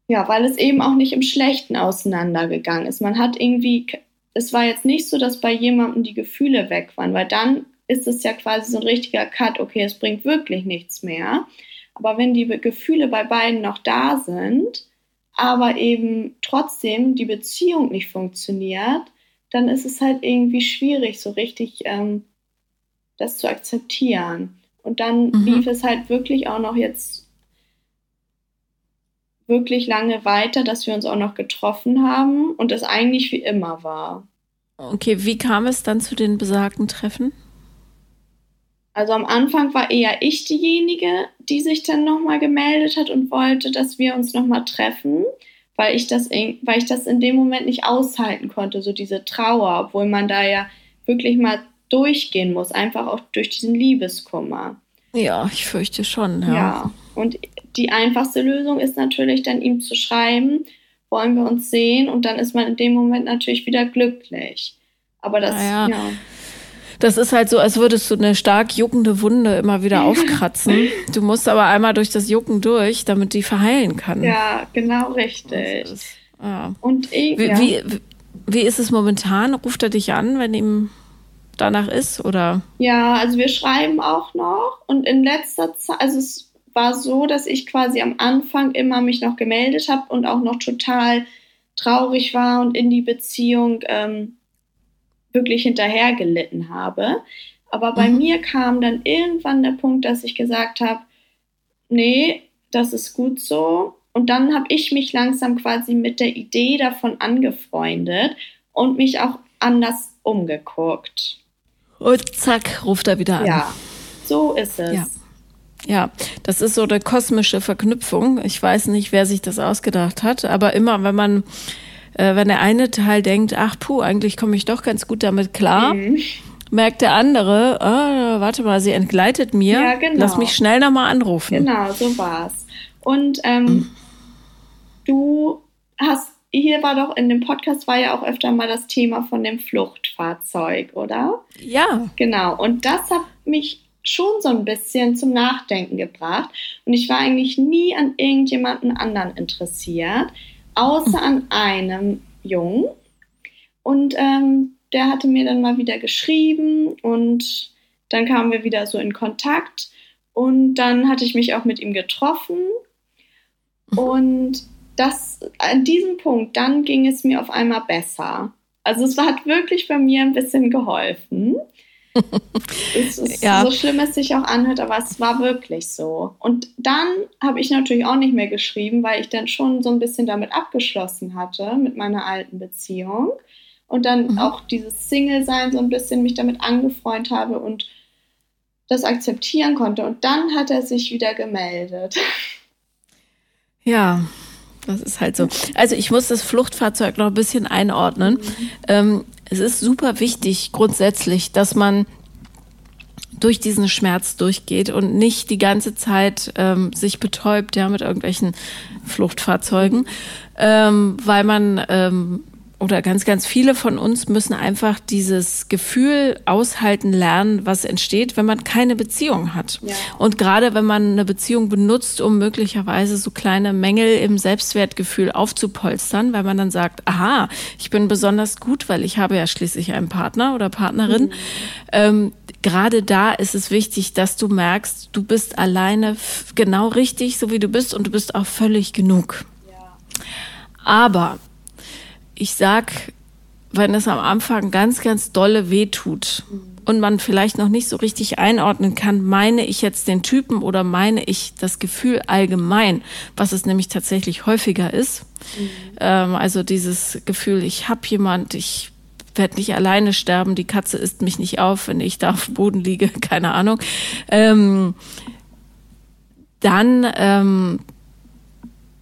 ja, weil es eben auch nicht im Schlechten auseinandergegangen ist. Man hat irgendwie, es war jetzt nicht so, dass bei jemandem die Gefühle weg waren, weil dann ist es ja quasi so ein richtiger Cut, okay, es bringt wirklich nichts mehr. Aber wenn die Gefühle bei beiden noch da sind, aber eben trotzdem die Beziehung nicht funktioniert, dann ist es halt irgendwie schwierig, so richtig ähm, das zu akzeptieren. Und dann mhm. lief es halt wirklich auch noch jetzt wirklich lange weiter, dass wir uns auch noch getroffen haben und es eigentlich wie immer war. Okay, wie kam es dann zu den besagten Treffen? Also am Anfang war eher ich diejenige, die sich dann nochmal gemeldet hat und wollte, dass wir uns nochmal treffen, weil ich, das in, weil ich das in dem Moment nicht aushalten konnte, so diese Trauer, obwohl man da ja wirklich mal durchgehen muss, einfach auch durch diesen Liebeskummer. Ja, ich fürchte schon. Ja. ja, und die einfachste Lösung ist natürlich dann ihm zu schreiben, wollen wir uns sehen und dann ist man in dem Moment natürlich wieder glücklich. Aber das, ja. ja. Das ist halt so, als würdest du eine stark juckende Wunde immer wieder aufkratzen. Du musst aber einmal durch das Jucken durch, damit die verheilen kann. Ja, genau richtig. Ist, ja. Und ich, wie, ja. wie, wie ist es momentan? Ruft er dich an, wenn ihm danach ist, oder? Ja, also wir schreiben auch noch und in letzter Zeit, also es war so, dass ich quasi am Anfang immer mich noch gemeldet habe und auch noch total traurig war und in die Beziehung ähm, wirklich hinterhergelitten habe. Aber bei mhm. mir kam dann irgendwann der Punkt, dass ich gesagt habe, nee, das ist gut so. Und dann habe ich mich langsam quasi mit der Idee davon angefreundet und mich auch anders umgeguckt. Und zack, ruft er wieder an. Ja, so ist es. Ja. Ja, das ist so eine kosmische Verknüpfung. Ich weiß nicht, wer sich das ausgedacht hat, aber immer, wenn man äh, wenn der eine Teil denkt, ach puh, eigentlich komme ich doch ganz gut damit klar, mhm. merkt der andere, oh, warte mal, sie entgleitet mir, ja, genau. lass mich schnell nochmal anrufen. Genau, so war's. Und ähm, mhm. du hast, hier war doch in dem Podcast war ja auch öfter mal das Thema von dem Fluchtfahrzeug, oder? Ja. Genau, und das hat mich schon so ein bisschen zum Nachdenken gebracht. Und ich war eigentlich nie an irgendjemanden anderen interessiert außer an einem Jungen. Und ähm, der hatte mir dann mal wieder geschrieben und dann kamen wir wieder so in Kontakt und dann hatte ich mich auch mit ihm getroffen mhm. und das an diesem Punkt, dann ging es mir auf einmal besser. Also es hat wirklich bei mir ein bisschen geholfen es ist ja. so schlimm es sich auch anhört, aber es war wirklich so. Und dann habe ich natürlich auch nicht mehr geschrieben, weil ich dann schon so ein bisschen damit abgeschlossen hatte, mit meiner alten Beziehung. Und dann mhm. auch dieses Single-Sein so ein bisschen mich damit angefreundet habe und das akzeptieren konnte. Und dann hat er sich wieder gemeldet. Ja, das ist halt so. Also ich muss das Fluchtfahrzeug noch ein bisschen einordnen. Ähm, es ist super wichtig grundsätzlich, dass man durch diesen Schmerz durchgeht und nicht die ganze Zeit ähm, sich betäubt, ja, mit irgendwelchen Fluchtfahrzeugen, ähm, weil man ähm, oder ganz, ganz viele von uns müssen einfach dieses Gefühl aushalten lernen, was entsteht, wenn man keine Beziehung hat. Ja. Und gerade wenn man eine Beziehung benutzt, um möglicherweise so kleine Mängel im Selbstwertgefühl aufzupolstern, weil man dann sagt, aha, ich bin besonders gut, weil ich habe ja schließlich einen Partner oder Partnerin. Mhm. Ähm, gerade da ist es wichtig, dass du merkst, du bist alleine genau richtig, so wie du bist und du bist auch völlig genug. Ja. Aber ich sag, wenn es am Anfang ganz, ganz dolle wehtut und man vielleicht noch nicht so richtig einordnen kann, meine ich jetzt den Typen oder meine ich das Gefühl allgemein, was es nämlich tatsächlich häufiger ist. Mhm. Ähm, also dieses Gefühl, ich habe jemand, ich werde nicht alleine sterben, die Katze isst mich nicht auf, wenn ich da auf dem Boden liege, keine Ahnung. Ähm, dann ähm,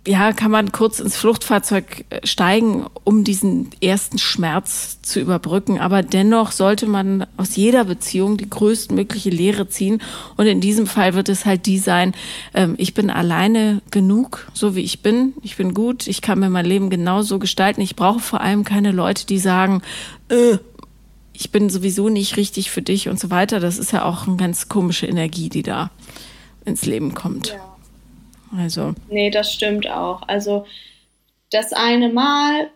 ja, kann man kurz ins Fluchtfahrzeug äh, steigen, um diesen ersten Schmerz zu überbrücken. Aber dennoch sollte man aus jeder Beziehung die größtmögliche Lehre ziehen. Und in diesem Fall wird es halt die sein, ähm, ich bin alleine genug, so wie ich bin. Ich bin gut, ich kann mir mein Leben genauso gestalten. Ich brauche vor allem keine Leute, die sagen, äh, ich bin sowieso nicht richtig für dich und so weiter. Das ist ja auch eine ganz komische Energie, die da ins Leben kommt. Ja. Also. Nee, das stimmt auch. Also das eine Mal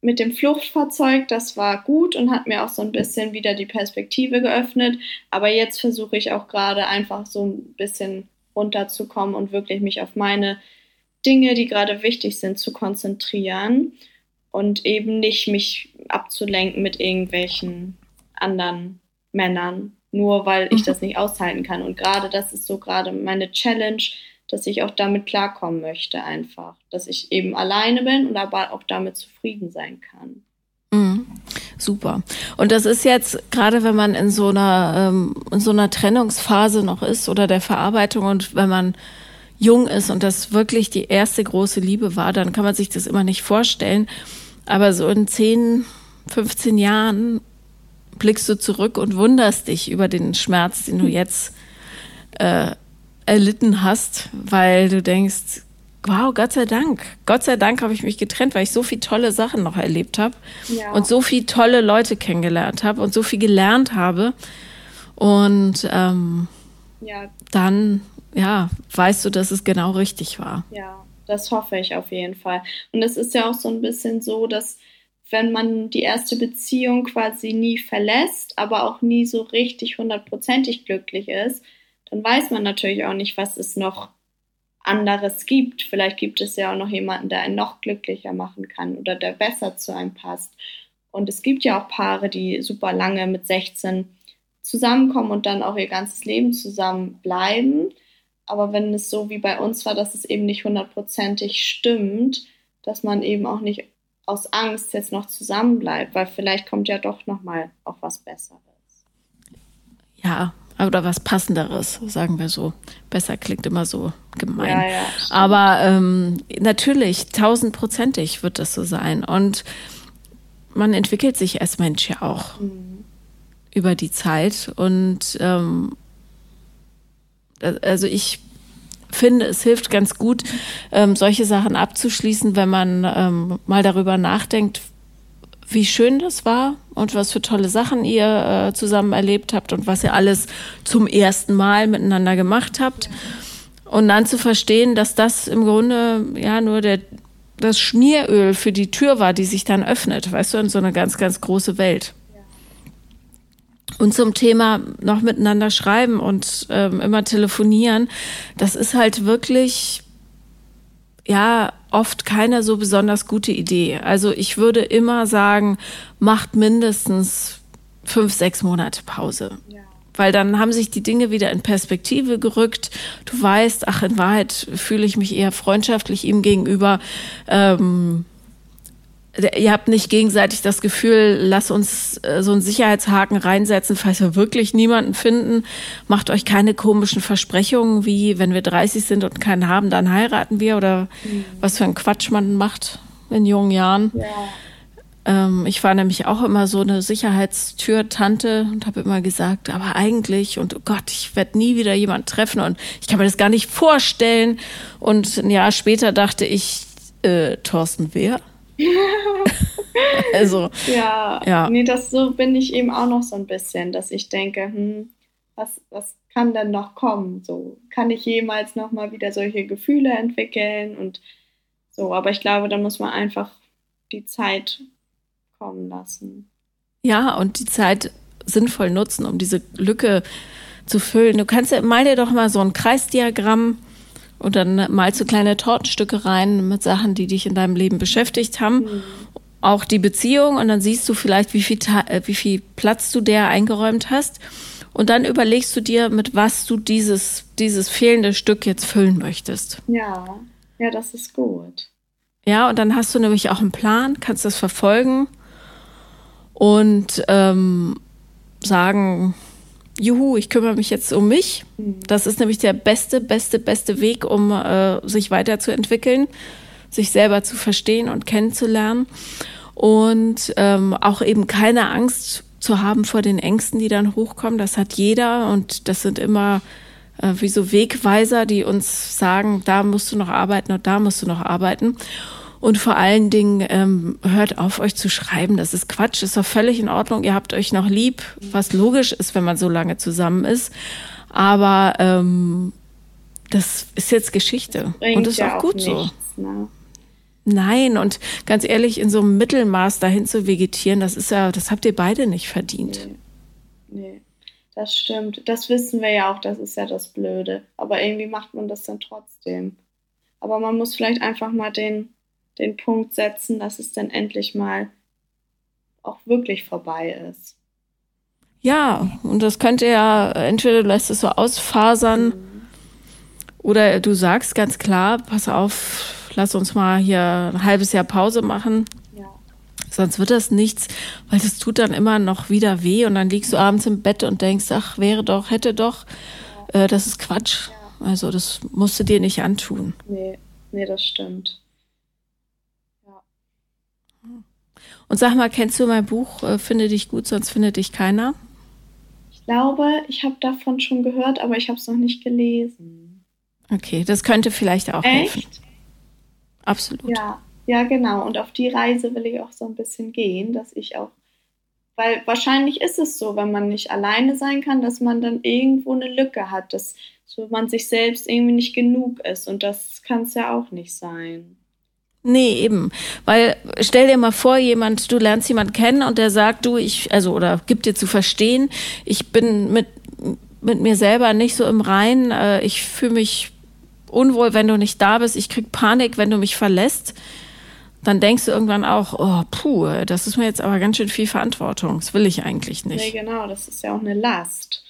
mit dem Fluchtfahrzeug, das war gut und hat mir auch so ein bisschen wieder die Perspektive geöffnet. Aber jetzt versuche ich auch gerade einfach so ein bisschen runterzukommen und wirklich mich auf meine Dinge, die gerade wichtig sind, zu konzentrieren und eben nicht mich abzulenken mit irgendwelchen anderen Männern, nur weil ich mhm. das nicht aushalten kann. Und gerade das ist so gerade meine Challenge, dass ich auch damit klarkommen möchte einfach, dass ich eben alleine bin und aber auch damit zufrieden sein kann. Mhm. Super. Und das ist jetzt gerade, wenn man in so einer ähm, in so einer Trennungsphase noch ist oder der Verarbeitung und wenn man jung ist und das wirklich die erste große Liebe war, dann kann man sich das immer nicht vorstellen. Aber so in 10, 15 Jahren blickst du zurück und wunderst dich über den Schmerz, den du jetzt äh, erlitten hast, weil du denkst, wow, Gott sei Dank. Gott sei Dank habe ich mich getrennt, weil ich so viele tolle Sachen noch erlebt habe ja. und so viele tolle Leute kennengelernt habe und so viel gelernt habe. Und ähm, ja. dann, ja, weißt du, dass es genau richtig war. Ja, das hoffe ich auf jeden Fall. Und es ist ja auch so ein bisschen so, dass wenn man die erste Beziehung quasi nie verlässt, aber auch nie so richtig hundertprozentig glücklich ist, dann weiß man natürlich auch nicht, was es noch anderes gibt. Vielleicht gibt es ja auch noch jemanden, der einen noch glücklicher machen kann oder der besser zu einem passt. Und es gibt ja auch Paare, die super lange mit 16 zusammenkommen und dann auch ihr ganzes Leben zusammen bleiben. Aber wenn es so wie bei uns war, dass es eben nicht hundertprozentig stimmt, dass man eben auch nicht aus Angst jetzt noch zusammen bleibt, weil vielleicht kommt ja doch noch mal auch was Besseres. Ja, oder was Passenderes, sagen wir so. Besser klingt immer so gemein. Ja, ja, Aber ähm, natürlich, tausendprozentig wird das so sein. Und man entwickelt sich als Mensch ja auch mhm. über die Zeit. Und ähm, also ich finde, es hilft ganz gut, ähm, solche Sachen abzuschließen, wenn man ähm, mal darüber nachdenkt, wie schön das war und was für tolle Sachen ihr äh, zusammen erlebt habt und was ihr alles zum ersten Mal miteinander gemacht habt. Und dann zu verstehen, dass das im Grunde ja nur der, das Schmieröl für die Tür war, die sich dann öffnet, weißt du, in so eine ganz, ganz große Welt. Und zum Thema noch miteinander schreiben und ähm, immer telefonieren, das ist halt wirklich, ja, oft keine so besonders gute Idee. Also ich würde immer sagen, macht mindestens fünf, sechs Monate Pause. Ja. Weil dann haben sich die Dinge wieder in Perspektive gerückt. Du weißt, ach, in Wahrheit fühle ich mich eher freundschaftlich ihm gegenüber. Ähm, ihr habt nicht gegenseitig das Gefühl, lass uns äh, so einen Sicherheitshaken reinsetzen, falls wir wirklich niemanden finden. Macht euch keine komischen Versprechungen, wie wenn wir 30 sind und keinen haben, dann heiraten wir oder mhm. was für ein Quatsch man macht in jungen Jahren. Ja. Ähm, ich war nämlich auch immer so eine Sicherheitstür-Tante und habe immer gesagt, aber eigentlich und oh Gott, ich werde nie wieder jemanden treffen und ich kann mir das gar nicht vorstellen. Und ein Jahr später dachte ich, äh, Thorsten, wer? also. Ja, ja, nee, das so bin ich eben auch noch so ein bisschen, dass ich denke, hm, was, was kann denn noch kommen? So, kann ich jemals nochmal wieder solche Gefühle entwickeln und so, aber ich glaube, da muss man einfach die Zeit kommen lassen. Ja, und die Zeit sinnvoll nutzen, um diese Lücke zu füllen. Du kannst ja mal dir doch mal so ein Kreisdiagramm und dann malst du kleine Tortenstücke rein mit Sachen, die dich in deinem Leben beschäftigt haben. Mhm. Auch die Beziehung und dann siehst du vielleicht, wie viel, äh, wie viel Platz du der eingeräumt hast. Und dann überlegst du dir, mit was du dieses, dieses fehlende Stück jetzt füllen möchtest. Ja, ja, das ist gut. Ja, und dann hast du nämlich auch einen Plan, kannst das verfolgen und ähm, sagen, juhu, ich kümmere mich jetzt um mich. Mhm. Das ist nämlich der beste, beste, beste Weg, um äh, sich weiterzuentwickeln, sich selber zu verstehen und kennenzulernen. Und ähm, auch eben keine Angst zu haben vor den Ängsten, die dann hochkommen. Das hat jeder und das sind immer äh, wie so Wegweiser, die uns sagen, da musst du noch arbeiten und da musst du noch arbeiten. Und vor allen Dingen ähm, hört auf, euch zu schreiben. Das ist Quatsch, ist doch völlig in Ordnung. Ihr habt euch noch lieb, was logisch ist, wenn man so lange zusammen ist. Aber ähm, das ist jetzt Geschichte. Das und das ist ja auch gut nichts, so. Ne? Nein, und ganz ehrlich, in so einem Mittelmaß dahin zu vegetieren, das ist ja, das habt ihr beide nicht verdient. Nee, nee, das stimmt. Das wissen wir ja auch, das ist ja das Blöde. Aber irgendwie macht man das dann trotzdem. Aber man muss vielleicht einfach mal den den Punkt setzen, dass es dann endlich mal auch wirklich vorbei ist. Ja, und das könnte ja, entweder du lässt es so ausfasern mhm. oder du sagst ganz klar, pass auf, lass uns mal hier ein halbes Jahr Pause machen. Ja. Sonst wird das nichts, weil das tut dann immer noch wieder weh und dann liegst du abends im Bett und denkst, ach, wäre doch, hätte doch. Ja. Äh, das ist Quatsch. Ja. Also das musst du dir nicht antun. Nee, nee, das stimmt. Und sag mal, kennst du mein Buch äh, Finde dich gut, sonst findet dich keiner? Ich glaube, ich habe davon schon gehört, aber ich habe es noch nicht gelesen. Okay, das könnte vielleicht auch Echt? helfen. Absolut. Ja, ja, genau. Und auf die Reise will ich auch so ein bisschen gehen, dass ich auch, weil wahrscheinlich ist es so, wenn man nicht alleine sein kann, dass man dann irgendwo eine Lücke hat, dass so man sich selbst irgendwie nicht genug ist. Und das kann es ja auch nicht sein. Nee, eben. Weil stell dir mal vor, jemand, du lernst jemanden kennen und der sagt, du, ich, also, oder gibt dir zu verstehen, ich bin mit, mit mir selber nicht so im Rein, äh, ich fühle mich unwohl, wenn du nicht da bist, ich krieg Panik, wenn du mich verlässt. Dann denkst du irgendwann auch, oh, puh, das ist mir jetzt aber ganz schön viel Verantwortung. Das will ich eigentlich nicht. Nee, genau, das ist ja auch eine Last.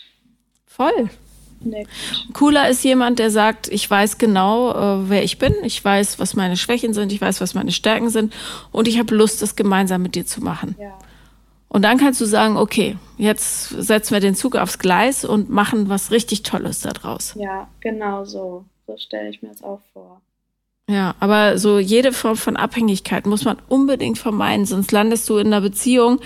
Voll. Nee. Cooler ist jemand, der sagt, ich weiß genau, äh, wer ich bin, ich weiß, was meine Schwächen sind, ich weiß, was meine Stärken sind und ich habe Lust, das gemeinsam mit dir zu machen. Ja. Und dann kannst du sagen, okay, jetzt setzen wir den Zug aufs Gleis und machen was richtig Tolles daraus. Ja, genau so. So stelle ich mir das auch vor. Ja, aber so jede Form von Abhängigkeit muss man unbedingt vermeiden, sonst landest du in einer Beziehung,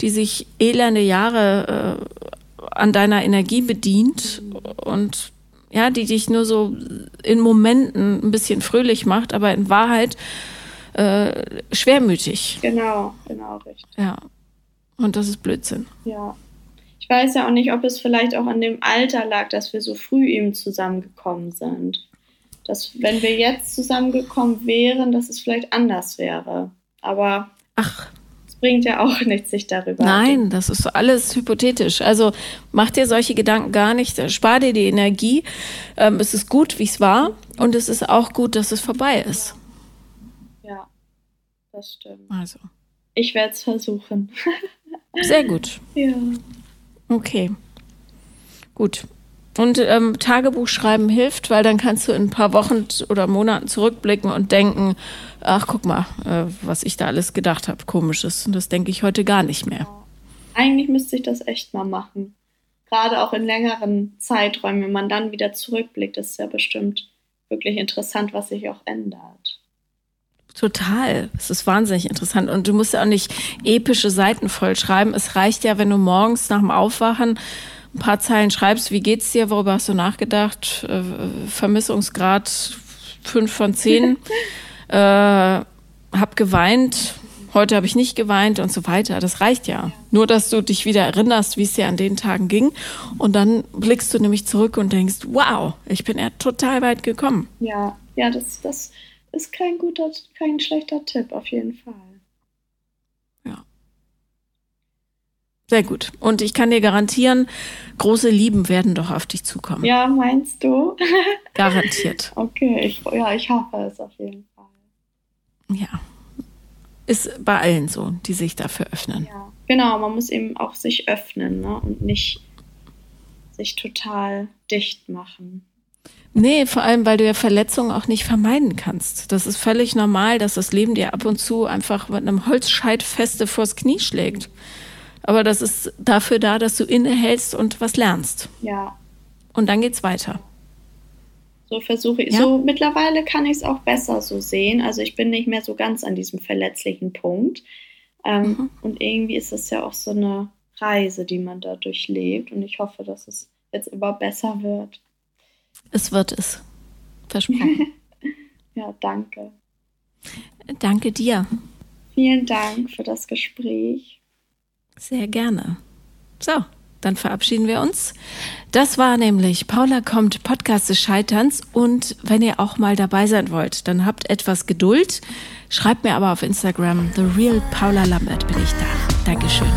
die sich elende Jahre äh, an deiner Energie bedient und ja, die dich nur so in Momenten ein bisschen fröhlich macht, aber in Wahrheit äh, schwermütig. Genau, genau, richtig. Ja. Und das ist Blödsinn. Ja. Ich weiß ja auch nicht, ob es vielleicht auch an dem Alter lag, dass wir so früh eben zusammengekommen sind. Dass, wenn wir jetzt zusammengekommen wären, dass es vielleicht anders wäre. Aber. Ach, bringt ja auch nichts, sich darüber. Nein, das ist alles hypothetisch. Also mach dir solche Gedanken gar nicht, spar dir die Energie. Ähm, es ist gut, wie es war, und es ist auch gut, dass es vorbei ist. Ja, das stimmt. Also. Ich werde es versuchen. Sehr gut. Ja. Okay. Gut. Und ähm, Tagebuch schreiben hilft, weil dann kannst du in ein paar Wochen oder Monaten zurückblicken und denken, ach guck mal, äh, was ich da alles gedacht habe, komisches. Und das denke ich heute gar nicht mehr. Eigentlich müsste ich das echt mal machen. Gerade auch in längeren Zeiträumen, wenn man dann wieder zurückblickt, ist ja bestimmt wirklich interessant, was sich auch ändert. Total. Es ist wahnsinnig interessant. Und du musst ja auch nicht epische Seiten voll schreiben. Es reicht ja, wenn du morgens nach dem Aufwachen ein paar Zeilen schreibst, wie geht's dir, worüber hast du nachgedacht, äh, Vermissungsgrad fünf von zehn, äh, hab geweint, heute habe ich nicht geweint und so weiter. Das reicht ja. Nur, dass du dich wieder erinnerst, wie es dir an den Tagen ging. Und dann blickst du nämlich zurück und denkst, wow, ich bin ja total weit gekommen. Ja, ja, das, das ist kein guter, kein schlechter Tipp, auf jeden Fall. Sehr gut. Und ich kann dir garantieren, große Lieben werden doch auf dich zukommen. Ja, meinst du? Garantiert. Okay, ich, ja, ich hoffe es auf jeden Fall. Ja. Ist bei allen so, die sich dafür öffnen. Ja, genau. Man muss eben auch sich öffnen ne? und nicht sich total dicht machen. Nee, vor allem, weil du ja Verletzungen auch nicht vermeiden kannst. Das ist völlig normal, dass das Leben dir ab und zu einfach mit einem Holzscheit feste vors Knie schlägt. Mhm Aber das ist dafür da, dass du innehältst und was lernst. Ja. Und dann geht's weiter. So versuche ich. Ja? So mittlerweile kann ich es auch besser so sehen. Also ich bin nicht mehr so ganz an diesem verletzlichen Punkt. Ähm, mhm. Und irgendwie ist es ja auch so eine Reise, die man da durchlebt. Und ich hoffe, dass es jetzt immer besser wird. Es wird es. Versprochen. ja, danke. Danke dir. Vielen Dank für das Gespräch. Sehr gerne. So, dann verabschieden wir uns. Das war nämlich Paula kommt, Podcast des Scheiterns. Und wenn ihr auch mal dabei sein wollt, dann habt etwas Geduld. Schreibt mir aber auf Instagram, The Real Paula Lambert bin ich da. Dankeschön.